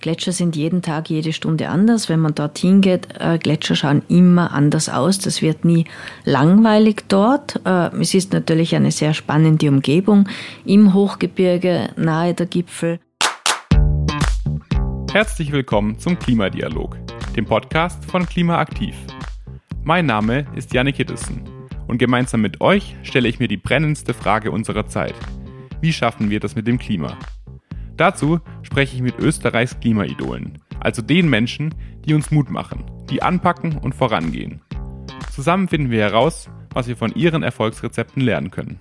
Gletscher sind jeden Tag, jede Stunde anders. Wenn man dorthin geht, äh, Gletscher schauen immer anders aus. Das wird nie langweilig dort. Äh, es ist natürlich eine sehr spannende Umgebung im Hochgebirge, nahe der Gipfel. Herzlich willkommen zum Klimadialog, dem Podcast von Klimaaktiv. Mein Name ist Janik Hiddesen und gemeinsam mit euch stelle ich mir die brennendste Frage unserer Zeit. Wie schaffen wir das mit dem Klima? Dazu spreche ich mit Österreichs Klimaidolen, also den Menschen, die uns Mut machen, die anpacken und vorangehen. Zusammen finden wir heraus, was wir von ihren Erfolgsrezepten lernen können.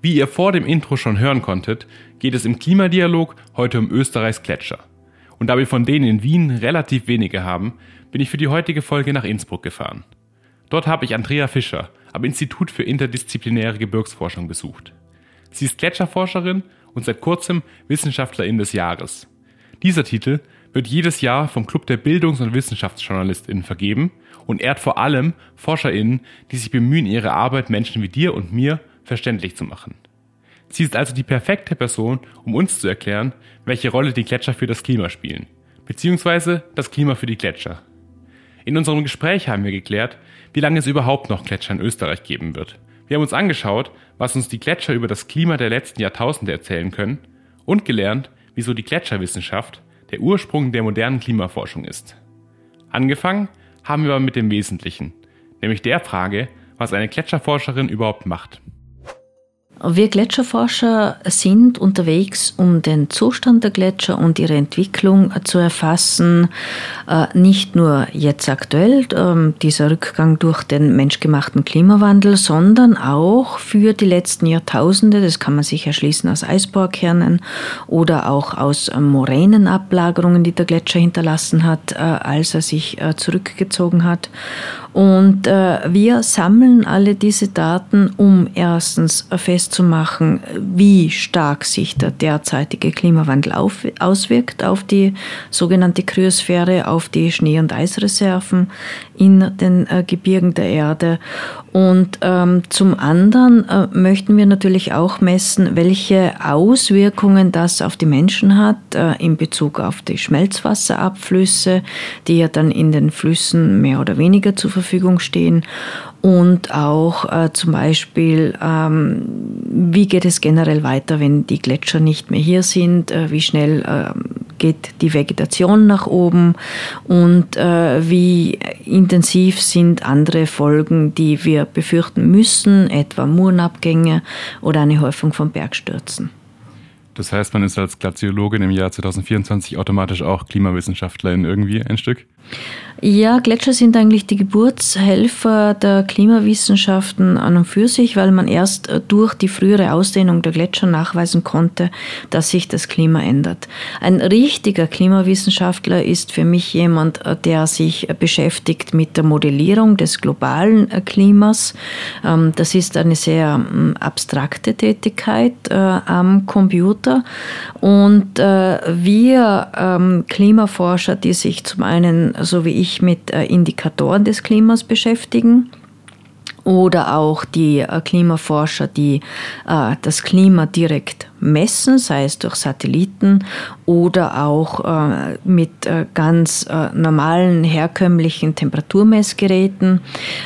Wie ihr vor dem Intro schon hören konntet, geht es im Klimadialog heute um Österreichs Gletscher. Und da wir von denen in Wien relativ wenige haben, bin ich für die heutige Folge nach Innsbruck gefahren. Dort habe ich Andrea Fischer am Institut für interdisziplinäre Gebirgsforschung besucht. Sie ist Gletscherforscherin und seit kurzem Wissenschaftlerin des Jahres. Dieser Titel wird jedes Jahr vom Club der Bildungs- und Wissenschaftsjournalistinnen vergeben und ehrt vor allem Forscherinnen, die sich bemühen, ihre Arbeit Menschen wie dir und mir verständlich zu machen. Sie ist also die perfekte Person, um uns zu erklären, welche Rolle die Gletscher für das Klima spielen, beziehungsweise das Klima für die Gletscher. In unserem Gespräch haben wir geklärt, wie lange es überhaupt noch Gletscher in Österreich geben wird wir haben uns angeschaut, was uns die Gletscher über das Klima der letzten Jahrtausende erzählen können und gelernt, wieso die Gletscherwissenschaft der Ursprung der modernen Klimaforschung ist. Angefangen haben wir aber mit dem Wesentlichen, nämlich der Frage, was eine Gletscherforscherin überhaupt macht. Wir Gletscherforscher sind unterwegs, um den Zustand der Gletscher und ihre Entwicklung zu erfassen. Äh, nicht nur jetzt aktuell, ähm, dieser Rückgang durch den menschgemachten Klimawandel, sondern auch für die letzten Jahrtausende. Das kann man sich erschließen aus Eisbohrkernen oder auch aus Moränenablagerungen, die der Gletscher hinterlassen hat, äh, als er sich äh, zurückgezogen hat. Und wir sammeln alle diese Daten, um erstens fest festzumachen, wie stark sich der derzeitige Klimawandel auf, auswirkt auf die sogenannte Kryosphäre, auf die Schnee- und Eisreserven in den äh, Gebirgen der Erde. Und ähm, zum anderen äh, möchten wir natürlich auch messen, welche Auswirkungen das auf die Menschen hat äh, in Bezug auf die Schmelzwasserabflüsse, die ja dann in den Flüssen mehr oder weniger zur Verfügung stehen und auch äh, zum Beispiel, ähm, wie geht es generell weiter, wenn die Gletscher nicht mehr hier sind, äh, wie schnell äh, geht die Vegetation nach oben und äh, wie intensiv sind andere Folgen, die wir befürchten müssen, etwa Murenabgänge oder eine Häufung von Bergstürzen. Das heißt, man ist als Glaziologin im Jahr 2024 automatisch auch Klimawissenschaftlerin irgendwie ein Stück? Ja, Gletscher sind eigentlich die Geburtshelfer der Klimawissenschaften an und für sich, weil man erst äh, durch die frühere Ausdehnung der Gletscher nachweisen konnte, dass sich das Klima ändert. Ein richtiger Klimawissenschaftler ist für mich jemand, äh, der sich beschäftigt mit der Modellierung des globalen äh, Klimas. Ähm, das ist eine sehr ähm, abstrakte Tätigkeit am Computer. Und wir ähm, Klimaforscher, die sich zum einen so wie ich mit äh, Indikatoren des Klimas beschäftigen oder auch die äh, Klimaforscher, die äh, das Klima direkt messen, sei es durch Satelliten oder auch äh, mit äh, ganz äh, normalen herkömmlichen Temperaturmessgeräten.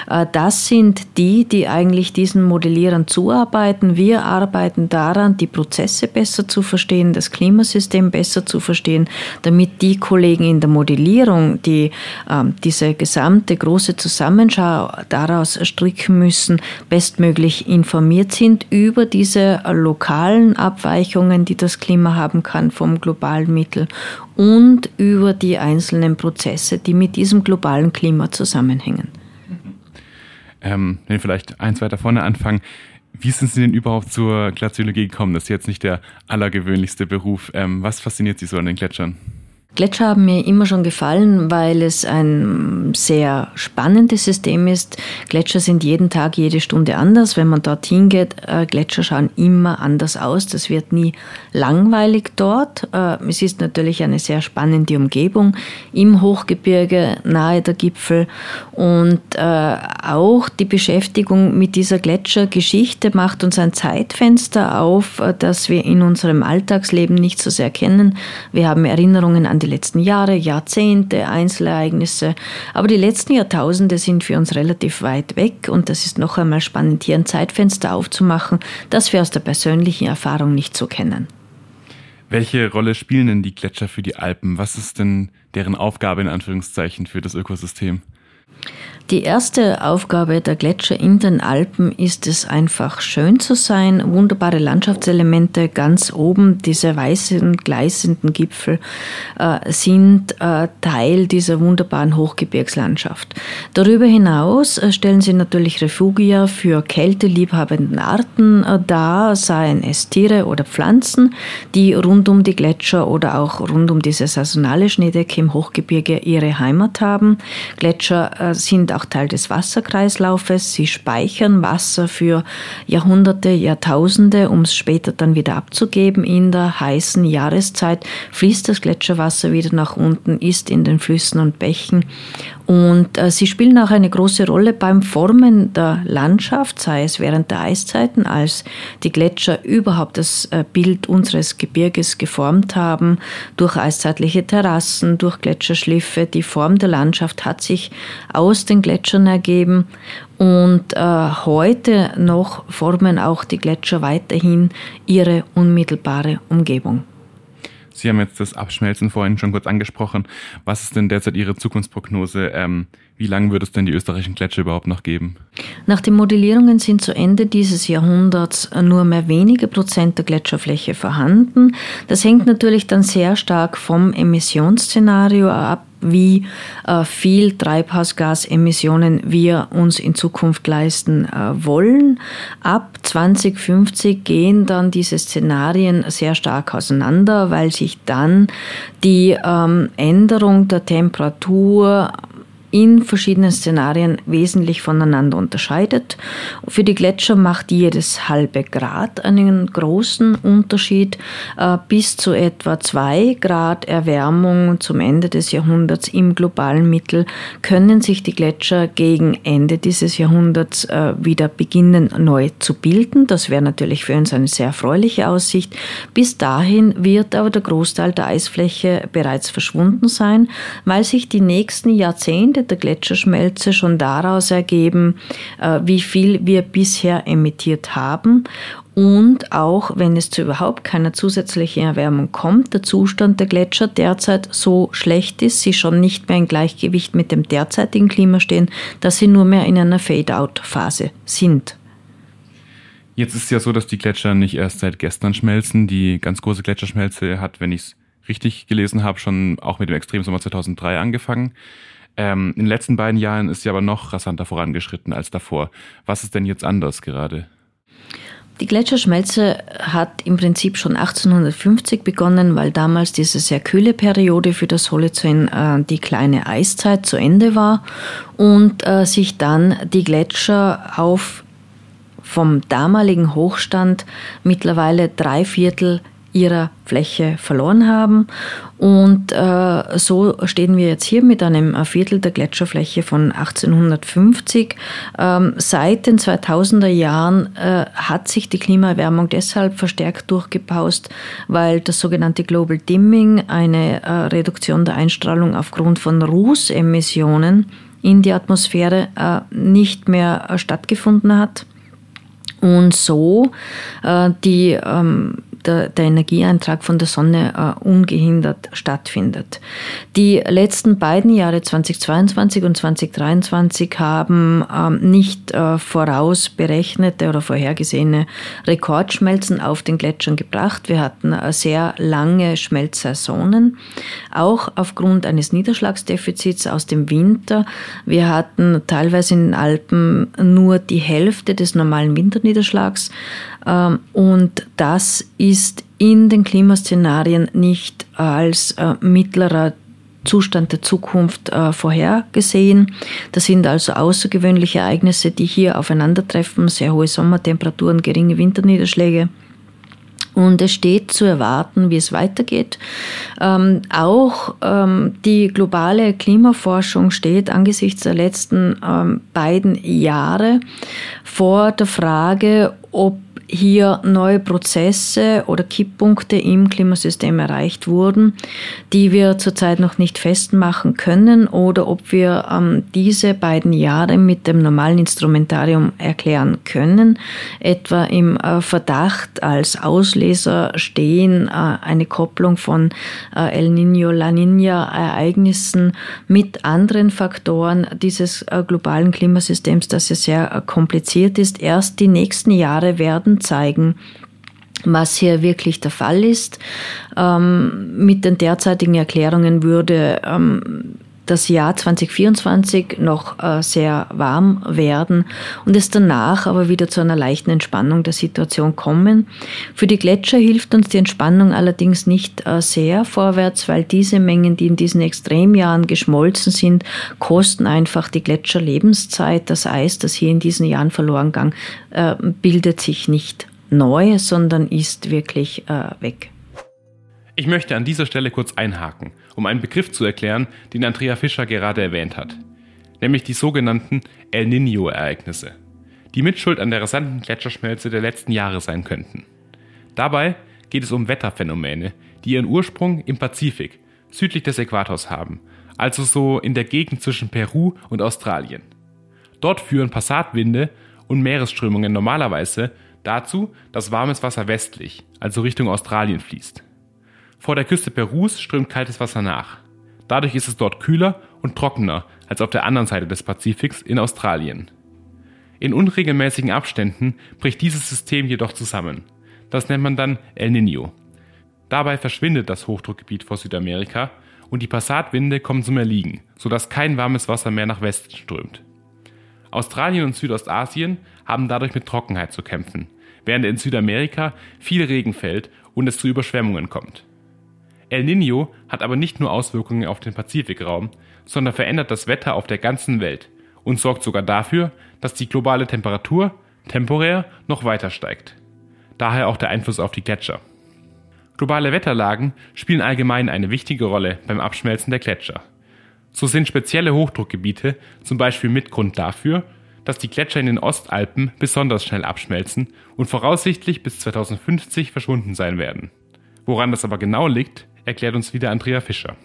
Äh, das sind die, die eigentlich diesen Modellierern zuarbeiten. Wir arbeiten daran, die Prozesse besser zu verstehen, das Klimasystem besser zu verstehen, damit die Kollegen in der Modellierung, die ähm, diese gesamte große Zusammenschau daraus stricken müssen, bestmöglich informiert sind über diese lokalen Abweichungen Abweichungen, die das Klima haben kann vom globalen Mittel und über die einzelnen Prozesse, die mit diesem globalen Klima zusammenhängen. Ähm, wenn wir vielleicht eins weiter vorne anfangen, wie sind Sie denn überhaupt zur Glaziologie gekommen? Das ist jetzt nicht der allergewöhnlichste Beruf. Ähm, was fasziniert Sie so an den Gletschern? Gletscher haben mir immer schon gefallen, weil es ein sehr spannendes System ist. Gletscher sind jeden Tag, jede Stunde anders. Wenn man dorthin geht, äh, Gletscher schauen immer anders aus. Das wird nie langweilig dort. Äh, es ist natürlich eine sehr spannende Umgebung im Hochgebirge, nahe der Gipfel. Und äh, auch die Beschäftigung mit dieser Gletschergeschichte macht uns ein Zeitfenster auf, das wir in unserem Alltagsleben nicht so sehr kennen. Wir haben Erinnerungen an die letzten Jahre, Jahrzehnte, Einzelereignisse. Aber die letzten Jahrtausende sind für uns relativ weit weg und das ist noch einmal spannend, hier ein Zeitfenster aufzumachen, das wir aus der persönlichen Erfahrung nicht so kennen. Welche Rolle spielen denn die Gletscher für die Alpen? Was ist denn deren Aufgabe in Anführungszeichen für das Ökosystem? Die erste Aufgabe der Gletscher in den Alpen ist es einfach schön zu sein, wunderbare Landschaftselemente ganz oben, diese weißen gleißenden Gipfel äh, sind äh, Teil dieser wunderbaren Hochgebirgslandschaft. Darüber hinaus äh, stellen sie natürlich Refugia für kälteliebhabenden Arten äh, dar, seien es Tiere oder Pflanzen, die rund um die Gletscher oder auch rund um diese saisonale Schneedecke im Hochgebirge ihre Heimat haben. Gletscher äh, sind auch Teil des Wasserkreislaufes. Sie speichern Wasser für Jahrhunderte, Jahrtausende, um es später dann wieder abzugeben. In der heißen Jahreszeit fließt das Gletscherwasser wieder nach unten, ist in den Flüssen und Bächen und äh, sie spielen auch eine große Rolle beim Formen der Landschaft, sei es während der Eiszeiten, als die Gletscher überhaupt das äh, Bild unseres Gebirges geformt haben, durch eiszeitliche Terrassen, durch Gletscherschliffe. Die Form der Landschaft hat sich aus den Gletschern ergeben. Und äh, heute noch formen auch die Gletscher weiterhin ihre unmittelbare Umgebung. Sie haben jetzt das Abschmelzen vorhin schon kurz angesprochen. Was ist denn derzeit Ihre Zukunftsprognose? Ähm, wie lange wird es denn die österreichischen Gletscher überhaupt noch geben? Nach den Modellierungen sind zu Ende dieses Jahrhunderts nur mehr wenige Prozent der Gletscherfläche vorhanden. Das hängt natürlich dann sehr stark vom Emissionsszenario ab wie äh, viel Treibhausgasemissionen wir uns in Zukunft leisten äh, wollen. Ab 2050 gehen dann diese Szenarien sehr stark auseinander, weil sich dann die ähm, Änderung der Temperatur in verschiedenen Szenarien wesentlich voneinander unterscheidet. Für die Gletscher macht jedes halbe Grad einen großen Unterschied. Äh, bis zu etwa zwei Grad Erwärmung zum Ende des Jahrhunderts im globalen Mittel können sich die Gletscher gegen Ende dieses Jahrhunderts äh, wieder beginnen neu zu bilden. Das wäre natürlich für uns eine sehr erfreuliche Aussicht. Bis dahin wird aber der Großteil der Eisfläche bereits verschwunden sein, weil sich die nächsten Jahrzehnte der Gletscherschmelze schon daraus ergeben, äh, wie viel wir bisher emittiert haben und auch wenn es zu überhaupt keiner zusätzlichen Erwärmung kommt, der Zustand der Gletscher derzeit so schlecht ist, sie schon nicht mehr in Gleichgewicht mit dem derzeitigen Klima stehen, dass sie nur mehr in einer Fade-out-Phase sind. Jetzt ist es ja so, dass die Gletscher nicht erst seit gestern schmelzen. Die ganz große Gletscherschmelze hat, wenn ich es richtig gelesen habe, schon auch mit dem Extremsommer 2003 angefangen. Ähm, in den letzten beiden Jahren ist sie aber noch rasanter vorangeschritten als davor. Was ist denn jetzt anders gerade? Die Gletscherschmelze hat im Prinzip schon 1850 begonnen, weil damals diese sehr kühle Periode für das Holozän äh, die kleine Eiszeit zu Ende war und äh, sich dann die Gletscher auf vom damaligen Hochstand mittlerweile drei Viertel ihrer Fläche verloren haben. Und äh, so stehen wir jetzt hier mit einem Viertel der Gletscherfläche von 1850. Ähm, seit den 2000er Jahren äh, hat sich die Klimaerwärmung deshalb verstärkt durchgepaust, weil das sogenannte Global Dimming, eine äh, Reduktion der Einstrahlung aufgrund von Rußemissionen in die Atmosphäre, äh, nicht mehr äh, stattgefunden hat und so äh, die ähm, der, der Energieeintrag von der Sonne äh, ungehindert stattfindet. Die letzten beiden Jahre 2022 und 2023 haben ähm, nicht äh, vorausberechnete oder vorhergesehene Rekordschmelzen auf den Gletschern gebracht. Wir hatten äh, sehr lange Schmelzsaisonen, auch aufgrund eines Niederschlagsdefizits aus dem Winter. Wir hatten teilweise in den Alpen nur die Hälfte des normalen Winterniederschlags und das ist in den Klimaszenarien nicht als äh, mittlerer Zustand der Zukunft äh, vorhergesehen. Das sind also außergewöhnliche Ereignisse, die hier aufeinandertreffen, sehr hohe Sommertemperaturen, geringe Winterniederschläge. Und es steht zu erwarten, wie es weitergeht. Ähm, auch ähm, die globale Klimaforschung steht angesichts der letzten ähm, beiden Jahre vor der Frage, ob hier neue Prozesse oder Kipppunkte im Klimasystem erreicht wurden, die wir zurzeit noch nicht festmachen können oder ob wir ähm, diese beiden Jahre mit dem normalen Instrumentarium erklären können, etwa im äh, Verdacht als Ausleser stehen äh, eine Kopplung von äh, El Niño, La Niña Ereignissen mit anderen Faktoren dieses äh, globalen Klimasystems, das ja sehr äh, kompliziert ist. Erst die nächsten Jahre werden zeigen, was hier wirklich der Fall ist. Ähm, mit den derzeitigen Erklärungen würde ähm, das Jahr 2024 noch äh, sehr warm werden und es danach aber wieder zu einer leichten Entspannung der Situation kommen. Für die Gletscher hilft uns die Entspannung allerdings nicht äh, sehr vorwärts, weil diese Mengen, die in diesen Extremjahren geschmolzen sind, kosten einfach die Gletscher Lebenszeit. Das Eis, das hier in diesen Jahren verloren gegangen, äh, bildet sich nicht neu, sondern ist wirklich weg. Ich möchte an dieser Stelle kurz einhaken, um einen Begriff zu erklären, den Andrea Fischer gerade erwähnt hat, nämlich die sogenannten El Niño-Ereignisse, die Mitschuld an der rasanten Gletscherschmelze der letzten Jahre sein könnten. Dabei geht es um Wetterphänomene, die ihren Ursprung im Pazifik, südlich des Äquators haben, also so in der Gegend zwischen Peru und Australien. Dort führen Passatwinde und Meeresströmungen normalerweise dazu, dass warmes Wasser westlich, also Richtung Australien fließt. Vor der Küste Perus strömt kaltes Wasser nach. Dadurch ist es dort kühler und trockener als auf der anderen Seite des Pazifiks in Australien. In unregelmäßigen Abständen bricht dieses System jedoch zusammen. Das nennt man dann El Niño. Dabei verschwindet das Hochdruckgebiet vor Südamerika und die Passatwinde kommen zum Erliegen, sodass kein warmes Wasser mehr nach Westen strömt. Australien und Südostasien haben dadurch mit Trockenheit zu kämpfen, während in Südamerika viel Regen fällt und es zu Überschwemmungen kommt. El Niño hat aber nicht nur Auswirkungen auf den Pazifikraum, sondern verändert das Wetter auf der ganzen Welt und sorgt sogar dafür, dass die globale Temperatur temporär noch weiter steigt. Daher auch der Einfluss auf die Gletscher. Globale Wetterlagen spielen allgemein eine wichtige Rolle beim Abschmelzen der Gletscher. So sind spezielle Hochdruckgebiete zum Beispiel Mitgrund dafür, dass die Gletscher in den Ostalpen besonders schnell abschmelzen und voraussichtlich bis 2050 verschwunden sein werden. Woran das aber genau liegt, erklärt uns wieder Andrea Fischer.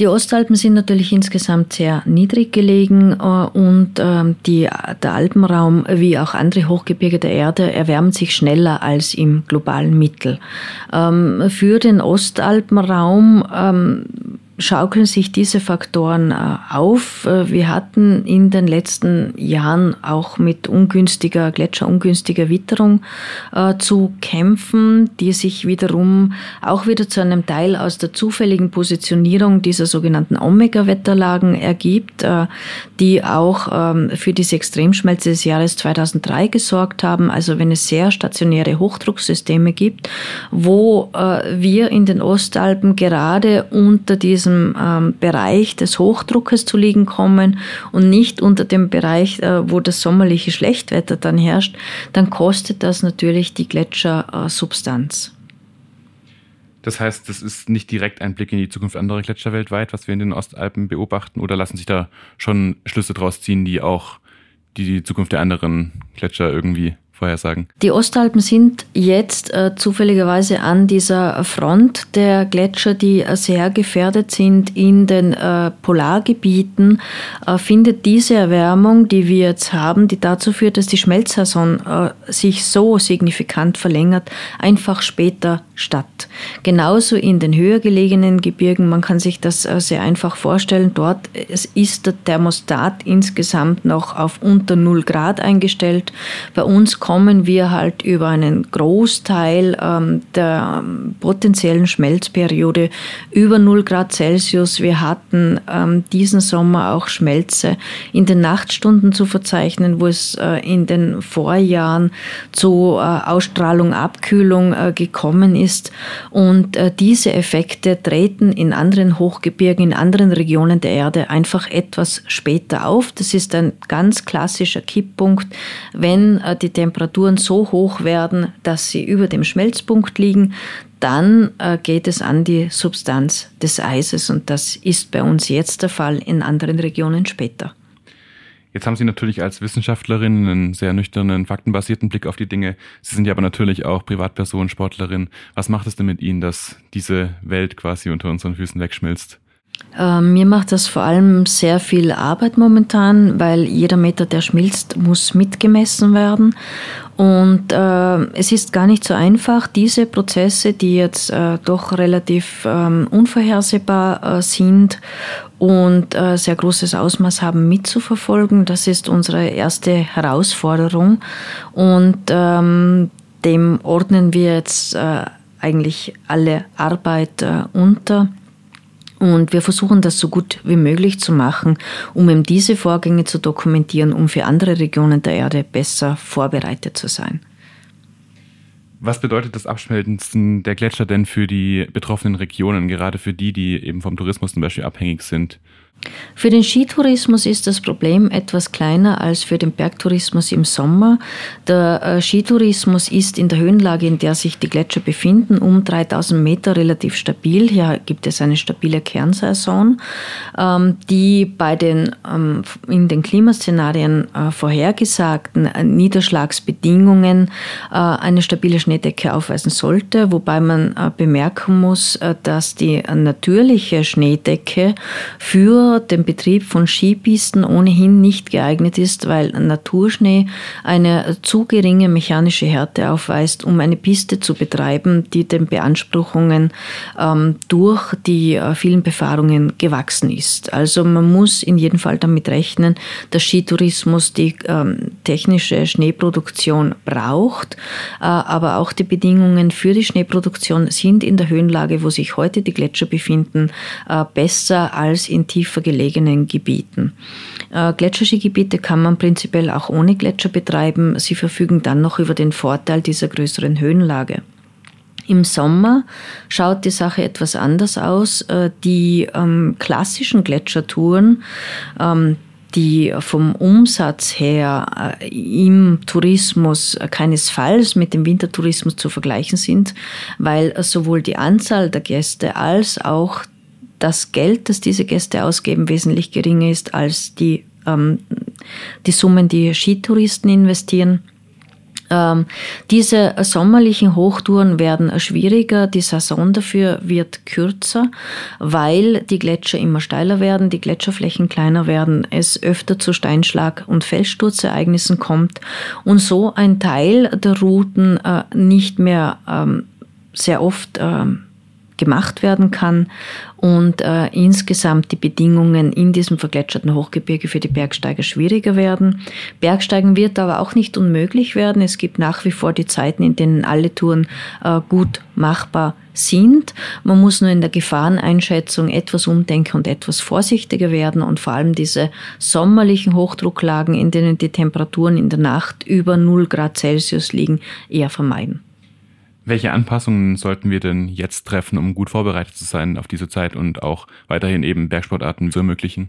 Die Ostalpen sind natürlich insgesamt sehr niedrig gelegen äh, und ähm, die, der Alpenraum wie auch andere Hochgebirge der Erde erwärmen sich schneller als im globalen Mittel. Ähm, für den Ostalpenraum ähm, schaukeln sich diese Faktoren äh, auf. Äh, wir hatten in den letzten Jahren auch mit ungünstiger, gletscherungünstiger Witterung äh, zu kämpfen, die sich wiederum auch wieder zu einem Teil aus der zufälligen Positionierung dieser sogenannten Omega-Wetterlagen ergibt, die auch ähm, für diese Extremschmelze des Jahres 2003 gesorgt haben. Also wenn es sehr stationäre Hochdrucksysteme gibt, wo wir in den Ostalpen gerade unter diesem diesem ähm, Bereich des Hochdruckes zu liegen kommen und nicht unter dem Bereich, äh, wo das sommerliche Schlechtwetter dann herrscht, dann kostet das natürlich die Gletschersubstanz. Das heißt, das ist nicht direkt ein Blick in die Zukunft anderer Gletscher weltweit, was wir in den Ostalpen beobachten, oder lassen sich da schon Schlüsse draus ziehen, die auch die Zukunft der anderen Gletscher irgendwie vorhersagen? Die Ostalpen sind jetzt äh, zufälligerweise an dieser Front der Gletscher, die äh, sehr gefährdet sind in den äh, Polargebieten, äh, findet diese Erwärmung, die wir jetzt haben, die dazu führt, dass die Schmelzsaison äh, sich so signifikant verlängert, einfach später statt. Genauso in den höher gelegenen Gebirgen, man kann sich das äh, sehr einfach vorstellen, dort ist der Thermostat insgesamt noch auf unter 0 Grad eingestellt. Bei uns kommt kommen wir halt über einen Großteil ähm, der ähm, potenziellen Schmelzperiode über 0 Grad Celsius. Wir hatten ähm, diesen Sommer auch Schmelze in den Nachtstunden zu verzeichnen, wo es äh, in den Vorjahren zu äh, Ausstrahlung, Abkühlung äh, gekommen ist. Und äh, diese Effekte treten in anderen Hochgebirgen, in anderen Regionen der Erde einfach etwas später auf. Das ist ein ganz klassischer Kipppunkt, wenn äh, die Temperaturen so hoch werden, dass sie über dem Schmelzpunkt liegen, dann äh, geht es an die Substanz des Eises und das ist bei uns jetzt der Fall, in anderen Regionen später. Jetzt haben Sie natürlich als Wissenschaftlerin einen sehr nüchternen, faktenbasierten Blick auf die Dinge. Sie sind ja aber natürlich auch Privatperson, Sportlerin. Was macht es denn mit Ihnen, dass diese Welt quasi unter unseren Füßen wegschmilzt? Äh, mir macht das vor allem sehr viel Arbeit momentan, weil jeder Meter, der schmilzt, muss mitgemessen werden. Und äh, es ist gar nicht so einfach, diese Prozesse, die jetzt äh, doch relativ ähm, unvorhersehbar äh, sind und äh, sehr großes Ausmaß haben, mitzuverfolgen. Das ist unsere erste Herausforderung. Und ähm, dem ordnen wir jetzt äh, eigentlich alle Arbeit unter. Und wir versuchen das so gut wie möglich zu machen, um eben diese Vorgänge zu dokumentieren, um für andere Regionen der Erde besser vorbereitet zu sein. Was bedeutet das Abschmelzen der Gletscher denn für die betroffenen Regionen, gerade für die, die eben vom Tourismus zum Beispiel abhängig sind? Für den Skitourismus ist das Problem etwas kleiner als für den Bergtourismus im Sommer. Der äh, Skitourismus ist in der Höhenlage, in der sich die Gletscher befinden, um 3000 Meter relativ stabil. Hier gibt es eine stabile Kernsaison, ähm, die bei den ähm, in den Klimaszenarien äh, vorhergesagten äh, Niederschlagsbedingungen eine stabile Schneedecke aufweisen sollte, wobei man bemerken muss, dass die natürliche Schneedecke für den Betrieb von Skipisten ohnehin nicht geeignet ist, weil Naturschnee eine zu geringe mechanische Härte aufweist, um eine Piste zu betreiben, die den Beanspruchungen ähm, durch die äh, vielen Befahrungen gewachsen ist. Also man muss in jedem Fall damit rechnen, dass Skitourismus die ähm, technische Schneeproduktion braucht, äh, aber auch die Bedingungen für die Schneeproduktion sind in der Höhenlage, wo sich heute die Gletscher befinden, äh, besser als in tiefer tiefer gelegenen Gebieten. Äh, Gletscherskigebiete kann man prinzipiell auch ohne Gletscher betreiben. Sie verfügen dann noch über den Vorteil dieser größeren Höhenlage. Im Sommer schaut die Sache etwas anders aus. Äh, die ähm, klassischen Gletschertouren, ähm, die vom Umsatz her äh, im Tourismus keinesfalls mit dem Wintertourismus zu vergleichen sind, weil sowohl die Anzahl der Gäste als auch das Geld, das diese Gäste ausgeben, wesentlich geringer ist als die, ähm, die Summen, die Skitouristen investieren. Ähm, diese sommerlichen Hochtouren werden schwieriger, die Saison dafür wird kürzer, weil die Gletscher immer steiler werden, die Gletscherflächen kleiner werden, es öfter zu Steinschlag- und Felssturzereignissen kommt und so ein Teil der Routen äh, nicht mehr ähm, sehr oft ähm, gemacht werden kann und äh, insgesamt die Bedingungen in diesem vergletscherte Hochgebirge für die Bergsteiger schwieriger werden. Bergsteigen wird aber auch nicht unmöglich werden. Es gibt nach wie vor die Zeiten, in denen alle Touren äh, gut machbar sind. Man muss nur in der Gefahreneinschätzung etwas umdenken und etwas vorsichtiger werden und vor allem diese sommerlichen Hochdrucklagen, in denen die Temperaturen in der Nacht über 0 Grad Celsius liegen, eher vermeiden. Welche Anpassungen sollten wir denn jetzt treffen, um gut vorbereitet zu sein auf diese Zeit und auch weiterhin eben Bergsportarten zu ermöglichen?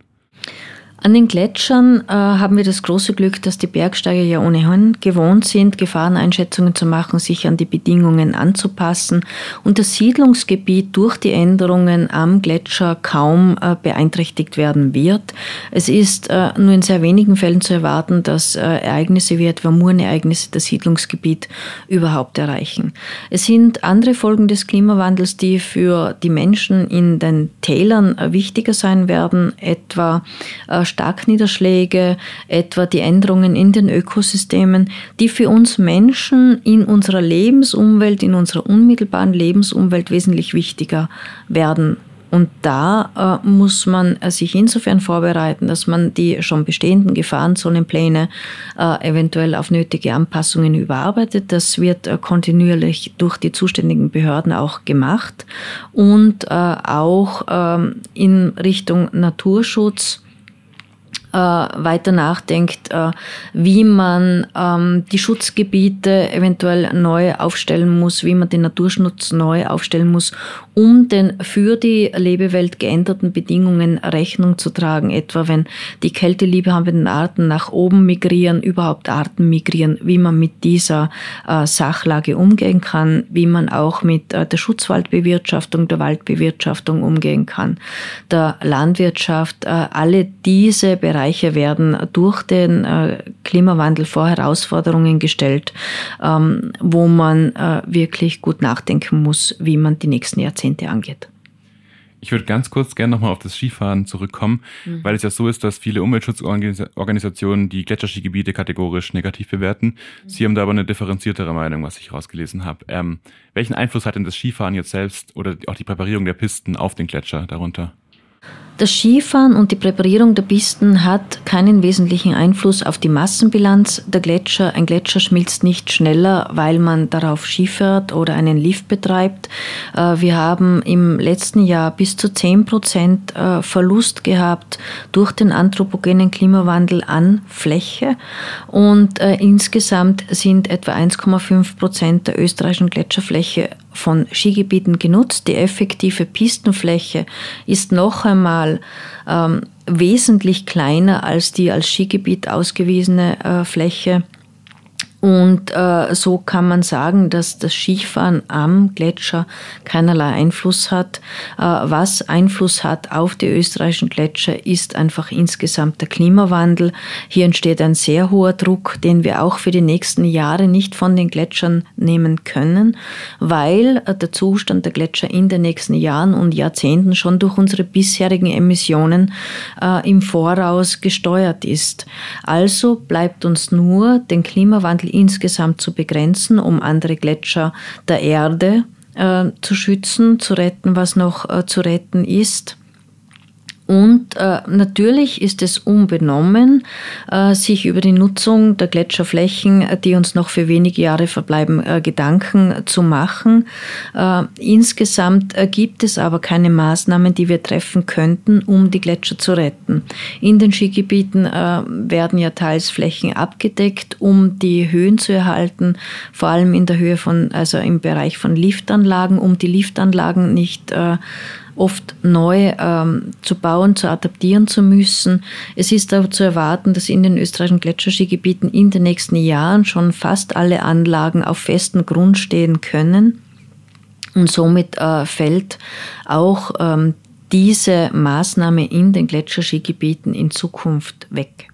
An den Gletschern äh, haben wir das große Glück, dass die Bergsteiger ja ohnehin gewohnt sind, Gefahreneinschätzungen zu machen, sich an die Bedingungen anzupassen und das Siedlungsgebiet durch die Änderungen am Gletscher kaum äh, beeinträchtigt werden wird. Es ist äh, nur in sehr wenigen Fällen zu erwarten, dass äh, Ereignisse wie etwa Murenereignisse das Siedlungsgebiet überhaupt erreichen. Es sind andere Folgen des Klimawandels, die für die Menschen in den Tälern äh, wichtiger sein werden, etwa äh, Starkniederschläge, etwa die Änderungen in den Ökosystemen, die für uns Menschen in unserer Lebensumwelt, in unserer unmittelbaren Lebensumwelt wesentlich wichtiger werden Und da äh, muss man äh, sich insofern vorbereiten, dass man die schon bestehenden Gefahrenzonenpläne äh, eventuell auf nötige Anpassungen überarbeitet. Das wird äh, kontinuierlich durch die zuständigen Behörden auch gemacht und äh, auch ähm, in Richtung Naturschutz äh, weiter nachdenkt, äh, wie man ähm, die Schutzgebiete eventuell neu aufstellen muss, wie man den Naturschutz neu aufstellen muss, um den für die Lebewelt geänderten Bedingungen Rechnung zu tragen, etwa wenn die kälteliebehabenden Arten nach oben migrieren, überhaupt Arten migrieren, wie man mit dieser äh, Sachlage umgehen kann, wie man auch mit äh, der Schutzwaldbewirtschaftung, der Waldbewirtschaftung umgehen kann, der Landwirtschaft. Äh, alle diese Bereiche werden durch den äh, Klimawandel vor Herausforderungen gestellt, ähm, wo man äh, wirklich gut nachdenken muss, wie man die nächsten Jahrzehnte Jahrzehnte angeht. Ich würde ganz kurz gerne nochmal auf das Skifahren zurückkommen, mhm. weil es ja so ist, dass viele Umweltschutzorganisationen die Gletscherskigebiete kategorisch negativ bewerten. Mhm. Sie haben da aber eine differenziertere Meinung, was ich rausgelesen habe. Ähm, welchen Einfluss hat denn das Skifahren jetzt selbst oder auch die Präparierung der Pisten auf den Gletscher darunter? Das Skifahren und die Präparierung der Pisten hat keinen wesentlichen Einfluss auf die Massenbilanz der Gletscher. Ein Gletscher schmilzt nicht schneller, weil man darauf Skifährt oder einen Lift betreibt. Äh, wir haben im letzten Jahr bis zu 10 Prozent äh, Verlust gehabt durch den anthropogenen Klimawandel an Fläche und äh, insgesamt sind etwa 1,5 Prozent der österreichischen Gletscherfläche von Skigebieten genutzt. Die effektive Pistenfläche ist noch einmal ähm, wesentlich kleiner als die als Skigebiet ausgewiesene äh, Fläche und äh, so kann man sagen, dass das Skifahren am Gletscher keinerlei Einfluss hat. Äh, was Einfluss hat auf die österreichischen Gletscher, ist einfach insgesamt der Klimawandel. Hier entsteht ein sehr hoher Druck, den wir auch für die nächsten Jahre nicht von den Gletschern nehmen können, weil äh, der Zustand der Gletscher in den nächsten Jahren und Jahrzehnten schon durch unsere bisherigen Emissionen äh, im Voraus gesteuert ist. Also bleibt uns nur den Klimawandel insgesamt zu begrenzen, um andere Gletscher der Erde äh, zu schützen, zu retten, was noch äh, zu retten ist. Und äh, natürlich ist es unbenommen, äh, sich über die Nutzung der Gletscherflächen, äh, die uns noch für wenige Jahre verbleiben, äh, Gedanken zu machen. Äh, insgesamt äh, gibt es aber keine Maßnahmen, die wir treffen könnten, um die Gletscher zu retten. In den Skigebieten werden ja teils Flächen abgedeckt, um die Höhen zu erhalten, vor allem in der Höhe von, also im Bereich von Liftanlagen, um die Liftanlagen nicht oft neu ähm, zu bauen, zu adaptieren zu müssen. Es ist aber zu erwarten, dass in den österreichischen Gletscherskigebieten in den nächsten Jahren schon fast alle Anlagen auf festem Grund stehen können. Und somit äh, fällt auch ähm, diese Maßnahme in den Gletscherskigebieten in Zukunft weg.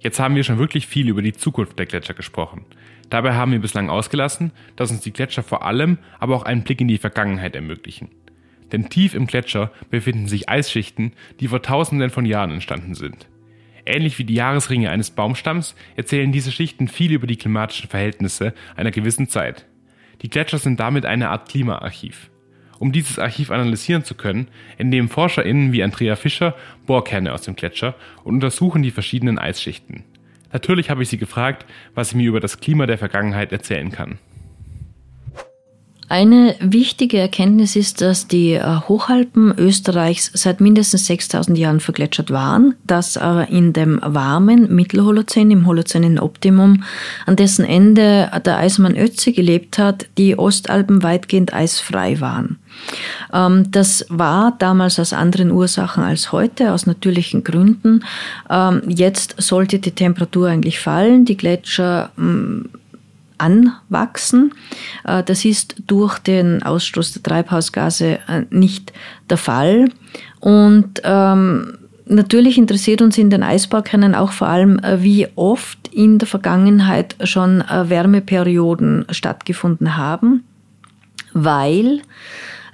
Jetzt haben wir schon wirklich viel über die Zukunft der Gletscher gesprochen. Dabei haben wir bislang ausgelassen, dass uns die Gletscher vor allem aber auch einen Blick in die Vergangenheit ermöglichen denn tief im Gletscher befinden sich Eisschichten, die vor tausenden von Jahren entstanden sind. Ähnlich wie die Jahresringe eines Baumstamms erzählen diese Schichten viel über die klimatischen Verhältnisse einer gewissen Zeit. Die Gletscher sind damit eine Art Klimaarchiv. Um dieses Archiv analysieren zu können, entnehmen ForscherInnen wie Andrea Fischer Bohrkerne aus dem Gletscher und untersuchen die verschiedenen Eisschichten. Natürlich habe ich sie gefragt, was sie mir über das Klima der Vergangenheit erzählen kann. Eine wichtige Erkenntnis ist, dass die äh, Hochalpen Österreichs seit mindestens 6000 Jahren vergletschert waren, dass aber in dem warmen Mittelholozän, im Holozänen Optimum, an dessen Ende der Eismann Ötzi gelebt hat, die Ostalpen weitgehend eisfrei waren. Ähm, das war damals aus anderen Ursachen als heute, aus natürlichen Gründen. Ähm, jetzt sollte die Temperatur eigentlich fallen, die Gletscher mm, anwachsen. Äh, das ist durch den Ausstoß der Treibhausgase äh, nicht der Fall. Und ähm, natürlich interessiert uns in den Eisbaukernen auch vor allem, äh, wie oft in der Vergangenheit schon Wärmeperioden stattgefunden haben, weil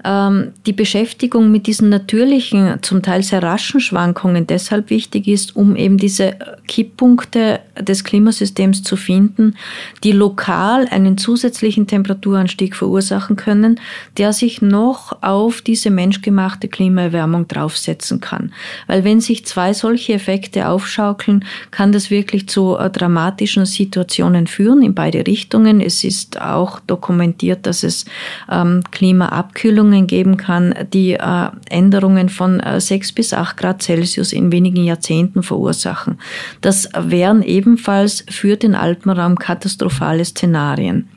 die Beschäftigung mit diesen natürlichen, zum Teil sehr raschen Schwankungen deshalb wichtig ist, um eben diese Kipppunkte des Klimasystems zu finden, die lokal einen zusätzlichen Temperaturanstieg verursachen können, der sich noch auf diese menschgemachte Klimaerwärmung draufsetzen kann. Weil wenn sich zwei solche Effekte aufschaukeln, kann das wirklich zu äh, dramatischen Situationen führen in beide Richtungen. Es ist auch dokumentiert, dass es ähm, Klimaabkühlungen geben kann, die äh, Änderungen von äh, 6 bis 8 Grad Celsius in wenigen Jahrzehnten verursachen. Das wären ebenfalls für den Alpenraum katastrophale Szenarien.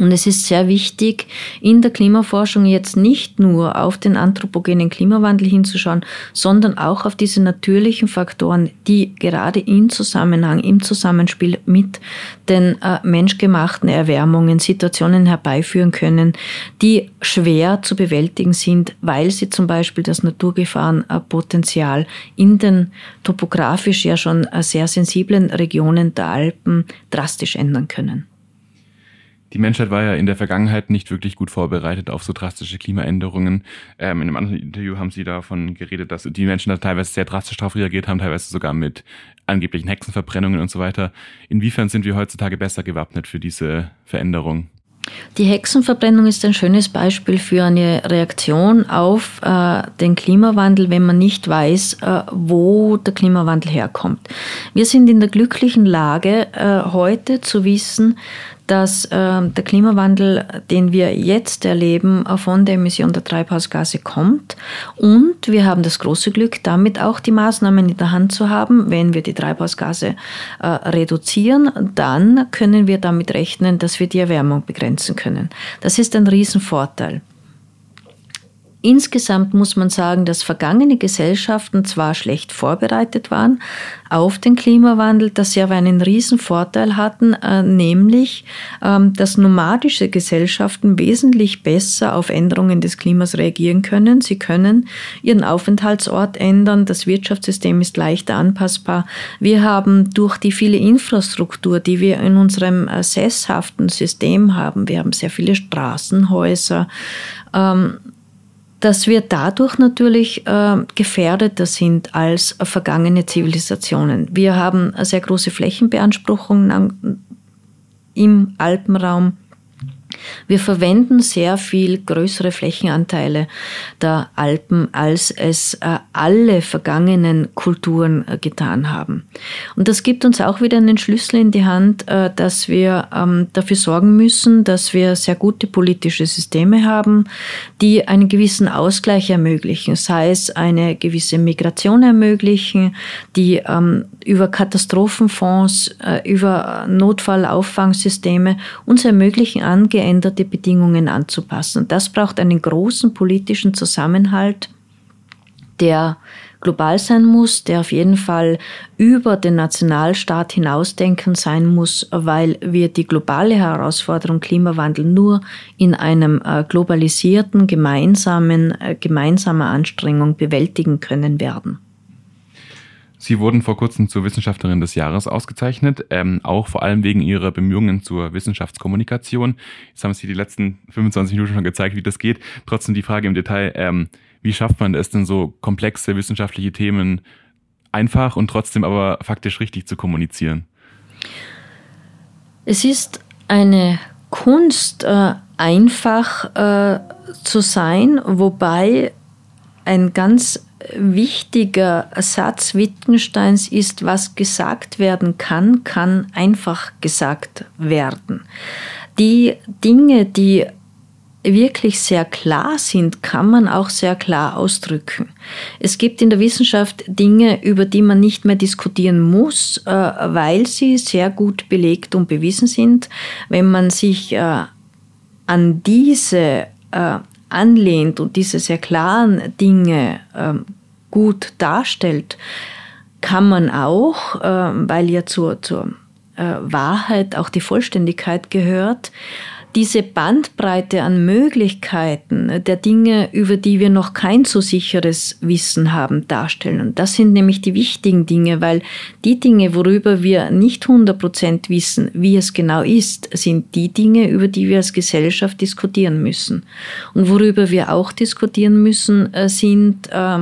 Und es ist sehr wichtig, in der Klimaforschung jetzt nicht nur auf den anthropogenen Klimawandel hinzuschauen, sondern auch auf diese natürlichen Faktoren, die gerade in Zusammenhang, im Zusammenspiel mit den äh, menschgemachten Erwärmungen Situationen herbeiführen können, die schwer zu bewältigen sind, weil sie zum Beispiel das Naturgefahrenpotenzial in den topografisch ja schon äh, sehr sensiblen Regionen der Alpen drastisch ändern können. Die Menschheit war ja in der Vergangenheit nicht wirklich gut vorbereitet auf so drastische Klimaänderungen. Ähm, in einem anderen Interview haben Sie davon geredet, dass die Menschen da teilweise sehr drastisch darauf reagiert haben, teilweise sogar mit angeblichen Hexenverbrennungen und so weiter. Inwiefern sind wir heutzutage besser gewappnet für diese Veränderung? Die Hexenverbrennung ist ein schönes Beispiel für eine Reaktion auf äh, den Klimawandel, wenn man nicht weiß, äh, wo der Klimawandel herkommt. Wir sind in der glücklichen Lage, äh, heute zu wissen, dass äh, der Klimawandel, den wir jetzt erleben, von der Emission der Treibhausgase kommt. Und wir haben das große Glück, damit auch die Maßnahmen in der Hand zu haben. Wenn wir die Treibhausgase äh, reduzieren, dann können wir damit rechnen, dass wir die Erwärmung begrenzen können. Das ist ein Riesenvorteil. Insgesamt muss man sagen, dass vergangene Gesellschaften zwar schlecht vorbereitet waren auf den Klimawandel, dass sie aber einen riesen Vorteil hatten, äh, nämlich, ähm, dass nomadische Gesellschaften wesentlich besser auf Änderungen des Klimas reagieren können. Sie können ihren Aufenthaltsort ändern, das Wirtschaftssystem ist leichter anpassbar. Wir haben durch die viele Infrastruktur, die wir in unserem äh, sesshaften System haben, wir haben sehr viele Straßenhäuser, ähm, dass wir dadurch natürlich äh, gefährdeter sind als äh, vergangene Zivilisationen. Wir haben eine sehr große Flächenbeanspruchung im Alpenraum. Wir verwenden sehr viel größere Flächenanteile der Alpen, als es äh, alle vergangenen Kulturen äh, getan haben. Und das gibt uns auch wieder einen Schlüssel in die Hand, äh, dass wir ähm, dafür sorgen müssen, dass wir sehr gute politische Systeme haben, die einen gewissen Ausgleich ermöglichen, sei es eine gewisse Migration ermöglichen, die ähm, über Katastrophenfonds, über Notfallauffangsysteme uns ermöglichen, angeändert veränderte Bedingungen anzupassen. Und das braucht einen großen politischen Zusammenhalt, der global sein muss, der auf jeden Fall über den Nationalstaat hinausdenken sein muss, weil wir die globale Herausforderung Klimawandel nur in einem äh, globalisierten, gemeinsamen, äh, gemeinsamer Anstrengung bewältigen können werden. Sie wurden vor kurzem zur Wissenschaftlerin des Jahres ausgezeichnet, ähm, auch vor allem wegen Ihrer Bemühungen zur Wissenschaftskommunikation. Jetzt haben Sie die letzten 25 Minuten schon gezeigt, wie das geht. Trotzdem die Frage im Detail, ähm, wie schafft man es denn so komplexe wissenschaftliche Themen einfach und trotzdem aber faktisch richtig zu kommunizieren? Es ist eine Kunst, äh, einfach äh, zu sein, wobei ein ganz wichtiger Satz Wittgensteins ist, was gesagt werden kann, kann einfach gesagt werden. Die Dinge, die wirklich sehr klar sind, kann man auch sehr klar ausdrücken. Es gibt in der Wissenschaft Dinge, über die man nicht mehr diskutieren muss, äh, weil sie sehr gut belegt und bewiesen sind. Wenn man sich äh, an diese äh, anlehnt und diese sehr klaren Dinge ähm, gut darstellt, kann man auch, ähm, weil ja zur, zur äh, Wahrheit auch die Vollständigkeit gehört, diese Bandbreite an Möglichkeiten der Dinge, über die wir noch kein so sicheres Wissen haben, darstellen. Und das sind nämlich die wichtigen Dinge, weil die Dinge, worüber wir nicht 100 Prozent wissen, wie es genau ist, sind die Dinge, über die wir als Gesellschaft diskutieren müssen. Und worüber wir auch diskutieren müssen, äh, sind äh,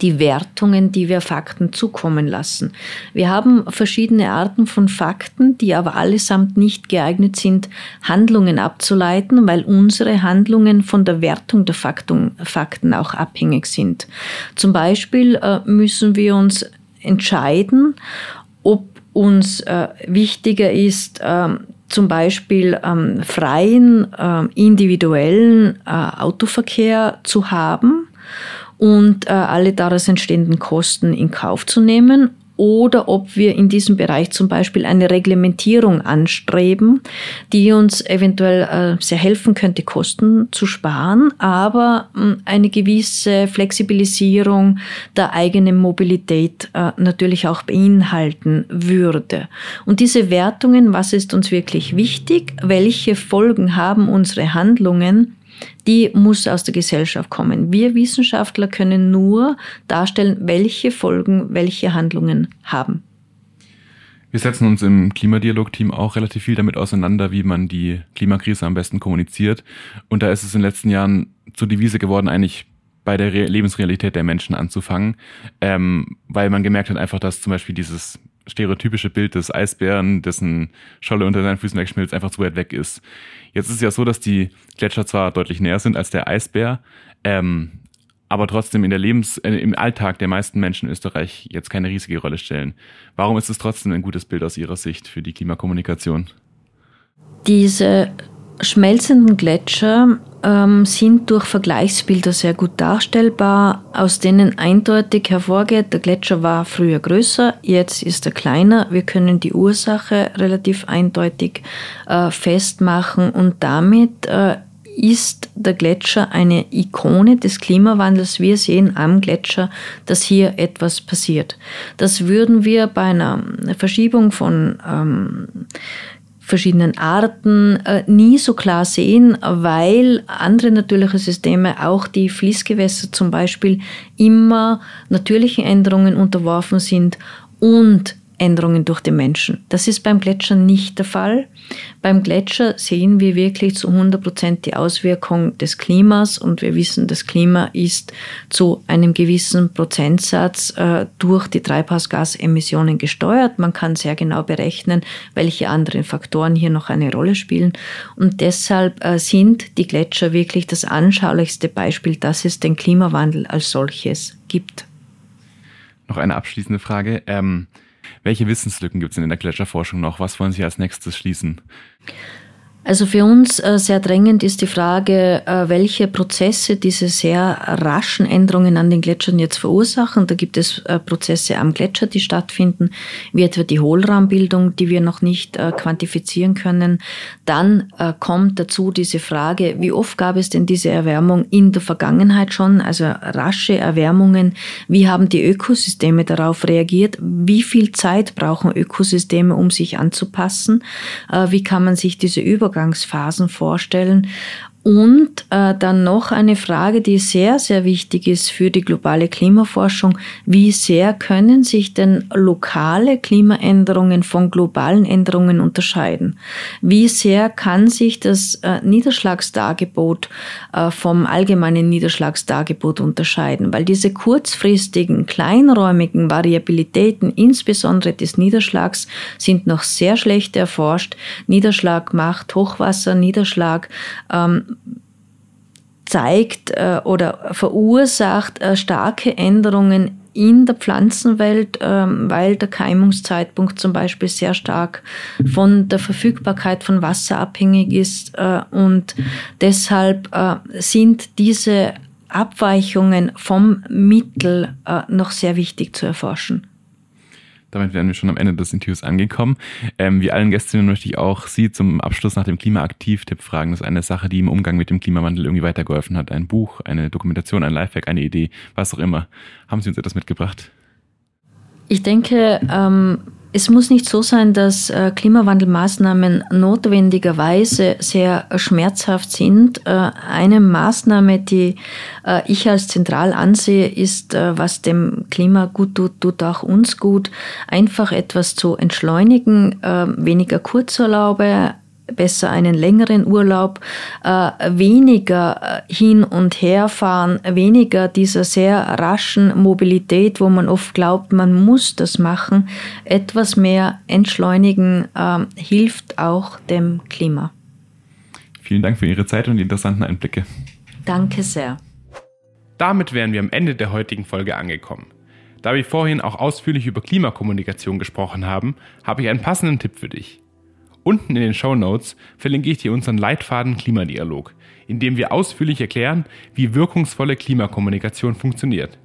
die Wertungen, die wir Fakten zukommen lassen. Wir haben verschiedene Arten von Fakten, die aber allesamt nicht geeignet sind, Handlungen abzuleiten, weil unsere Handlungen von der Wertung der Fakten, Fakten auch abhängig sind. Zum Beispiel äh, müssen wir uns entscheiden, ob uns äh, wichtiger ist, äh, zum Beispiel ähm, freien, äh, individuellen äh, Autoverkehr zu haben und äh, alle daraus entstehenden Kosten in Kauf zu nehmen oder ob wir in diesem Bereich zum Beispiel eine Reglementierung anstreben, die uns eventuell äh, sehr helfen könnte, Kosten zu sparen, aber äh, eine gewisse Flexibilisierung der eigenen Mobilität äh, natürlich auch beinhalten würde. Und diese Wertungen, was ist uns wirklich wichtig, welche Folgen haben unsere Handlungen, die muss aus der Gesellschaft kommen. Wir Wissenschaftler können nur darstellen, welche Folgen welche Handlungen haben. Wir setzen uns im Klimadialog-Team auch relativ viel damit auseinander, wie man die Klimakrise am besten kommuniziert. Und da ist es in den letzten Jahren zur Devise geworden, eigentlich bei der Re Lebensrealität der Menschen anzufangen, ähm, weil man gemerkt hat einfach, dass zum Beispiel dieses stereotypische Bild des Eisbären, dessen Scholle unter seinen Füßen wegschmilzt, einfach zu weit weg ist. Jetzt ist es ja so, dass die Gletscher zwar deutlich näher sind als der Eisbär, ähm, aber trotzdem in der Lebens-, äh, im Alltag der meisten Menschen in Österreich jetzt keine riesige Rolle stellen. Warum ist es trotzdem ein gutes Bild aus Ihrer Sicht für die Klimakommunikation? Diese schmelzenden Gletscher ähm, sind durch Vergleichsbilder sehr gut darstellbar, aus denen eindeutig hervorgeht, der Gletscher war früher größer, jetzt ist er kleiner. Wir können die Ursache relativ eindeutig äh, festmachen und damit äh, ist der Gletscher eine Ikone des Klimawandels. Wir sehen am Gletscher, dass hier etwas passiert. Das würden wir bei einer Verschiebung von ähm, verschiedenen Arten äh, nie so klar sehen, weil andere natürliche Systeme, auch die Fließgewässer zum Beispiel, immer natürlichen Änderungen unterworfen sind und Änderungen durch den Menschen. Das ist beim Gletscher nicht der Fall. Beim Gletscher sehen wir wirklich zu 100 Prozent die Auswirkung des Klimas und wir wissen, das Klima ist zu einem gewissen Prozentsatz äh, durch die Treibhausgasemissionen gesteuert. Man kann sehr genau berechnen, welche anderen Faktoren hier noch eine Rolle spielen und deshalb äh, sind die Gletscher wirklich das anschaulichste Beispiel, dass es den Klimawandel als solches gibt. Noch eine abschließende Frage. Ähm welche Wissenslücken gibt es in der Gletscherforschung noch? Was wollen Sie als nächstes schließen? Also für uns äh, sehr drängend ist die Frage, äh, welche Prozesse diese sehr raschen Änderungen an den Gletschern jetzt verursachen. Da gibt es äh, Prozesse am Gletscher, die stattfinden, wie etwa die Hohlraumbildung, die wir noch nicht quantifizieren können. Dann kommt dazu diese Frage, wie oft gab es denn diese Erwärmung in der Vergangenheit schon, also rasche Erwärmungen. Wie haben die Ökosysteme darauf reagiert? Wie viel Zeit brauchen Ökosysteme, um sich anzupassen? Wie kann man sich diese Übergang Übergangsphasen vorstellen und äh, dann noch eine Frage, die sehr, sehr wichtig ist für die globale Klimaforschung. Wie sehr können sich denn lokale Klimaänderungen von globalen Änderungen unterscheiden? Wie sehr kann sich das äh, Niederschlagsdargebot äh, vom allgemeinen Niederschlagsdargebot unterscheiden? Weil diese kurzfristigen, kleinräumigen Variabilitäten, insbesondere des Niederschlags, sind noch sehr schlecht erforscht. Niederschlag macht Hochwasser, Niederschlag ähm, zeigt äh, oder verursacht äh, starke Änderungen in der Pflanzenwelt, ähm, weil der Keimungszeitpunkt zum Beispiel sehr stark von der Verfügbarkeit von Wasser abhängig ist. Äh, und deshalb äh, sind diese Abweichungen vom Mittel äh, noch sehr wichtig zu erforschen. Damit wären wir schon am Ende des Interviews angekommen. Ähm, wie allen Gästinnen möchte ich auch Sie zum Abschluss nach dem Klimaaktiv-Tipp fragen. Das ist eine Sache, die im Umgang mit dem Klimawandel irgendwie weitergeholfen hat. Ein Buch, eine Dokumentation, ein Lifehack, eine Idee, was auch immer. Haben Sie uns etwas mitgebracht? Ich denke, ähm, Es muss nicht so sein, dass äh, Klimawandelmaßnahmen notwendigerweise sehr schmerzhaft sind. Äh, eine Maßnahme, die äh, ich als zentral ansehe, ist, was dem Klima gut tut, tut auch uns gut, einfach etwas zu entschleunigen, weniger Kurzurlaube, besser einen längeren Urlaub, äh, weniger äh, hin und her fahren, weniger dieser sehr raschen Mobilität, wo man oft glaubt, man muss das machen, etwas mehr entschleunigen, äh, hilft auch dem Klima. Vielen Dank für Ihre Zeit und die interessanten Einblicke. Danke sehr. Damit wären wir am Ende der heutigen Folge angekommen. Da wir vorhin auch ausführlich über Klimakommunikation gesprochen haben, habe ich einen passenden Tipp für dich. Unten in den Show Notes verlinke ich dir unseren Leitfaden Klimadialog, in dem wir ausführlich erklären, wie wirkungsvolle Klimakommunikation funktioniert.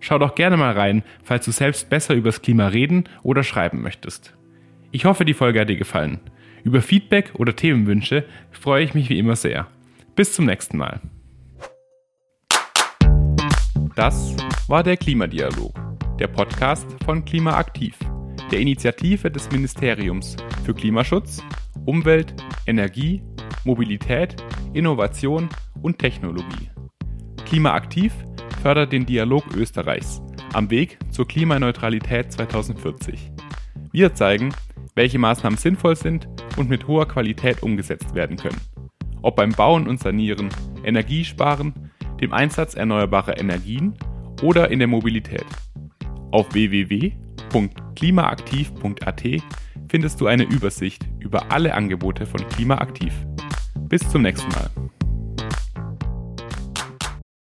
Schau doch gerne mal rein, falls du selbst besser übers Klima reden oder schreiben möchtest. Ich hoffe, die Folge hat dir gefallen. Über Feedback oder Themenwünsche freue ich mich wie immer sehr. Bis zum nächsten Mal. Das war der Klimadialog, der Podcast von Klimaaktiv der Initiative des Ministeriums für Klimaschutz, Umwelt, Energie, Mobilität, Innovation und Technologie. Klimaaktiv fördert den Dialog Österreichs am Weg zur Klimaneutralität 2040. Wir zeigen, welche Maßnahmen sinnvoll sind und mit hoher Qualität umgesetzt werden können. Ob beim Bauen und Sanieren, Energiesparen, dem Einsatz erneuerbarer Energien oder in der Mobilität. Auf www www.klimaaktiv.at findest du eine Übersicht über alle Angebote von Klimaaktiv. Bis zum nächsten Mal.